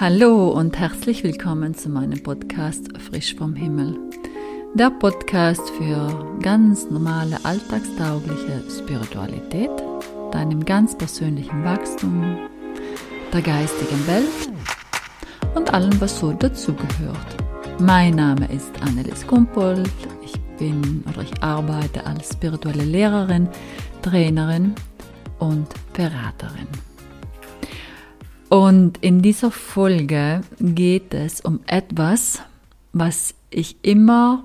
Hallo und herzlich willkommen zu meinem Podcast Frisch vom Himmel. Der Podcast für ganz normale, alltagstaugliche Spiritualität, deinem ganz persönlichen Wachstum, der geistigen Welt und allem, was so dazugehört. Mein Name ist Annelies Kumpold. Ich bin oder ich arbeite als spirituelle Lehrerin, Trainerin und Beraterin. Und in dieser Folge geht es um etwas, was ich immer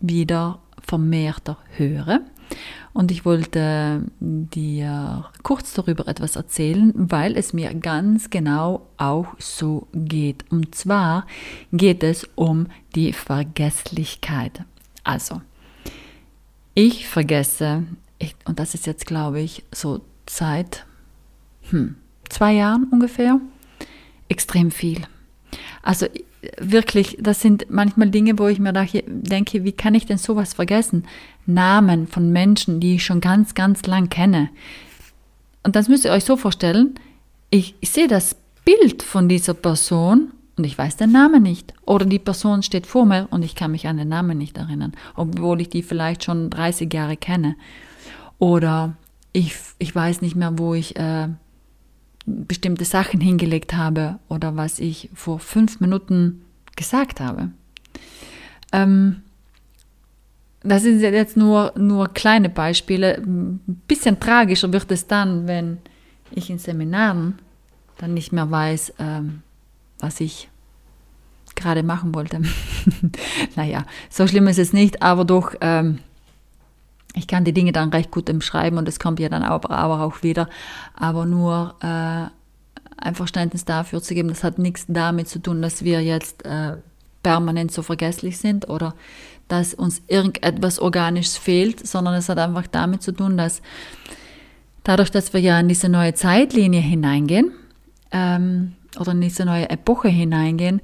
wieder vermehrter höre. Und ich wollte dir kurz darüber etwas erzählen, weil es mir ganz genau auch so geht. Und zwar geht es um die Vergesslichkeit. Also, ich vergesse, ich, und das ist jetzt, glaube ich, so seit hm, zwei Jahren ungefähr, extrem viel. Also wirklich, das sind manchmal Dinge, wo ich mir denke, wie kann ich denn sowas vergessen? Namen von Menschen, die ich schon ganz, ganz lang kenne. Und das müsst ihr euch so vorstellen, ich, ich sehe das Bild von dieser Person und ich weiß den Namen nicht. Oder die Person steht vor mir und ich kann mich an den Namen nicht erinnern, obwohl ich die vielleicht schon 30 Jahre kenne. Oder ich, ich weiß nicht mehr, wo ich äh, bestimmte Sachen hingelegt habe oder was ich vor fünf Minuten gesagt habe. Ähm, das sind jetzt nur, nur kleine Beispiele. Ein bisschen tragischer wird es dann, wenn ich in Seminaren dann nicht mehr weiß, ähm, was ich gerade machen wollte. naja, so schlimm ist es nicht, aber doch, ähm, ich kann die Dinge dann recht gut schreiben und es kommt ja dann aber, aber auch wieder. Aber nur äh, ein Verständnis dafür zu geben, das hat nichts damit zu tun, dass wir jetzt äh, permanent so vergesslich sind oder dass uns irgendetwas Organisches fehlt, sondern es hat einfach damit zu tun, dass dadurch, dass wir ja in diese neue Zeitlinie hineingehen ähm, oder in diese neue Epoche hineingehen,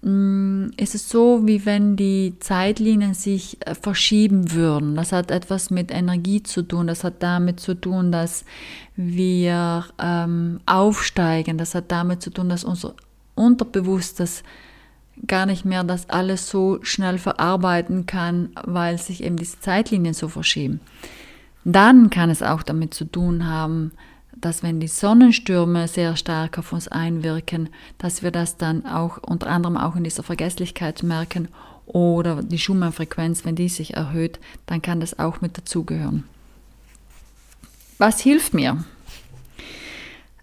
Mm, ist es so, wie wenn die Zeitlinien sich äh, verschieben würden. Das hat etwas mit Energie zu tun. Das hat damit zu tun, dass wir ähm, aufsteigen. Das hat damit zu tun, dass unser Unterbewusstes gar nicht mehr das alles so schnell verarbeiten kann, weil sich eben diese Zeitlinien so verschieben. Dann kann es auch damit zu tun haben, dass wenn die Sonnenstürme sehr stark auf uns einwirken, dass wir das dann auch unter anderem auch in dieser Vergesslichkeit merken oder die Schumann-Frequenz, wenn die sich erhöht, dann kann das auch mit dazugehören. Was hilft mir?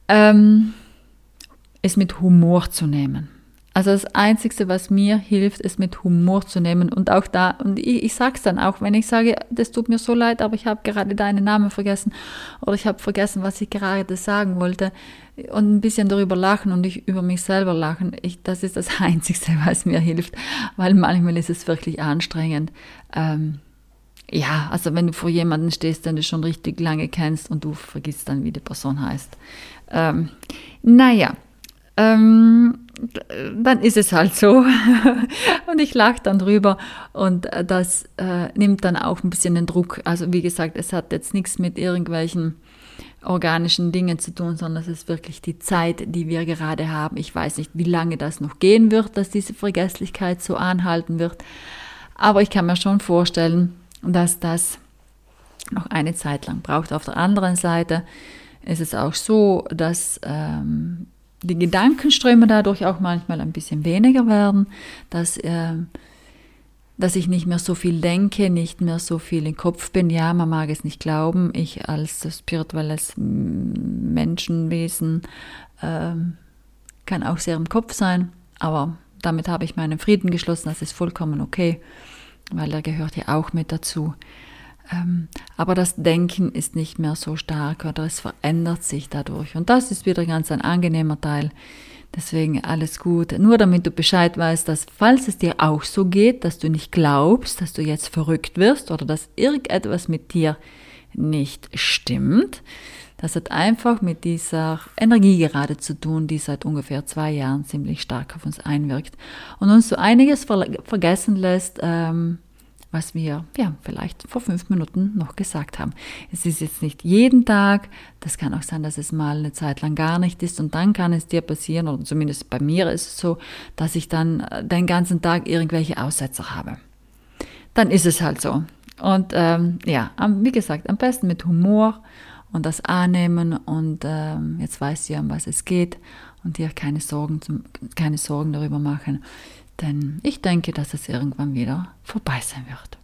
Ähm, es mit Humor zu nehmen. Also das Einzige, was mir hilft, ist mit Humor zu nehmen. Und auch da, und ich, ich sage es dann auch, wenn ich sage, das tut mir so leid, aber ich habe gerade deinen Namen vergessen oder ich habe vergessen, was ich gerade sagen wollte und ein bisschen darüber lachen und ich über mich selber lachen. Ich, das ist das Einzige, was mir hilft, weil manchmal ist es wirklich anstrengend. Ähm, ja, also wenn du vor jemandem stehst, den du schon richtig lange kennst und du vergisst dann, wie die Person heißt. Ähm, naja, ähm, dann ist es halt so. und ich lache dann drüber und äh, das äh, nimmt dann auch ein bisschen den Druck. Also wie gesagt, es hat jetzt nichts mit irgendwelchen organischen Dingen zu tun, sondern es ist wirklich die Zeit, die wir gerade haben. Ich weiß nicht, wie lange das noch gehen wird, dass diese Vergesslichkeit so anhalten wird. Aber ich kann mir schon vorstellen, dass das noch eine Zeit lang braucht. Auf der anderen Seite ist es auch so, dass ähm, die Gedankenströme dadurch auch manchmal ein bisschen weniger werden, dass, äh, dass ich nicht mehr so viel denke, nicht mehr so viel im Kopf bin. Ja, man mag es nicht glauben, ich als spirituelles Menschenwesen äh, kann auch sehr im Kopf sein, aber damit habe ich meinen Frieden geschlossen, das ist vollkommen okay, weil er gehört ja auch mit dazu. Ähm, aber das Denken ist nicht mehr so stark oder es verändert sich dadurch. Und das ist wieder ganz ein angenehmer Teil. Deswegen alles gut. Nur damit du Bescheid weißt, dass falls es dir auch so geht, dass du nicht glaubst, dass du jetzt verrückt wirst oder dass irgendetwas mit dir nicht stimmt, das hat einfach mit dieser Energie gerade zu tun, die seit ungefähr zwei Jahren ziemlich stark auf uns einwirkt und uns so einiges vergessen lässt, ähm, was wir ja vielleicht vor fünf Minuten noch gesagt haben. Es ist jetzt nicht jeden Tag, das kann auch sein, dass es mal eine Zeit lang gar nicht ist und dann kann es dir passieren, oder zumindest bei mir ist es so, dass ich dann äh, den ganzen Tag irgendwelche Aussetzer habe. Dann ist es halt so. Und ähm, ja, wie gesagt, am besten mit Humor und das annehmen und ähm, jetzt weißt du, um was es geht und dir keine Sorgen, keine Sorgen darüber machen. Denn ich denke, dass es irgendwann wieder vorbei sein wird.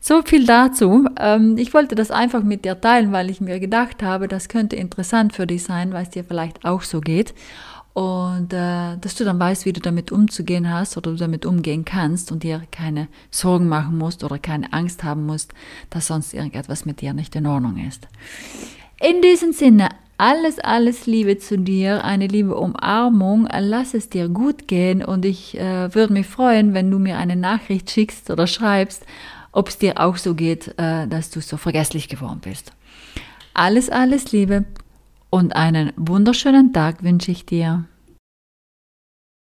So viel dazu. Ähm, ich wollte das einfach mit dir teilen, weil ich mir gedacht habe, das könnte interessant für dich sein, weil es dir vielleicht auch so geht. Und äh, dass du dann weißt, wie du damit umzugehen hast oder du damit umgehen kannst und dir keine Sorgen machen musst oder keine Angst haben musst, dass sonst irgendetwas mit dir nicht in Ordnung ist. In diesem Sinne, alles, alles Liebe zu dir, eine liebe Umarmung. Lass es dir gut gehen und ich äh, würde mich freuen, wenn du mir eine Nachricht schickst oder schreibst, ob es dir auch so geht, äh, dass du so vergesslich geworden bist. Alles, alles Liebe und einen wunderschönen Tag wünsche ich dir.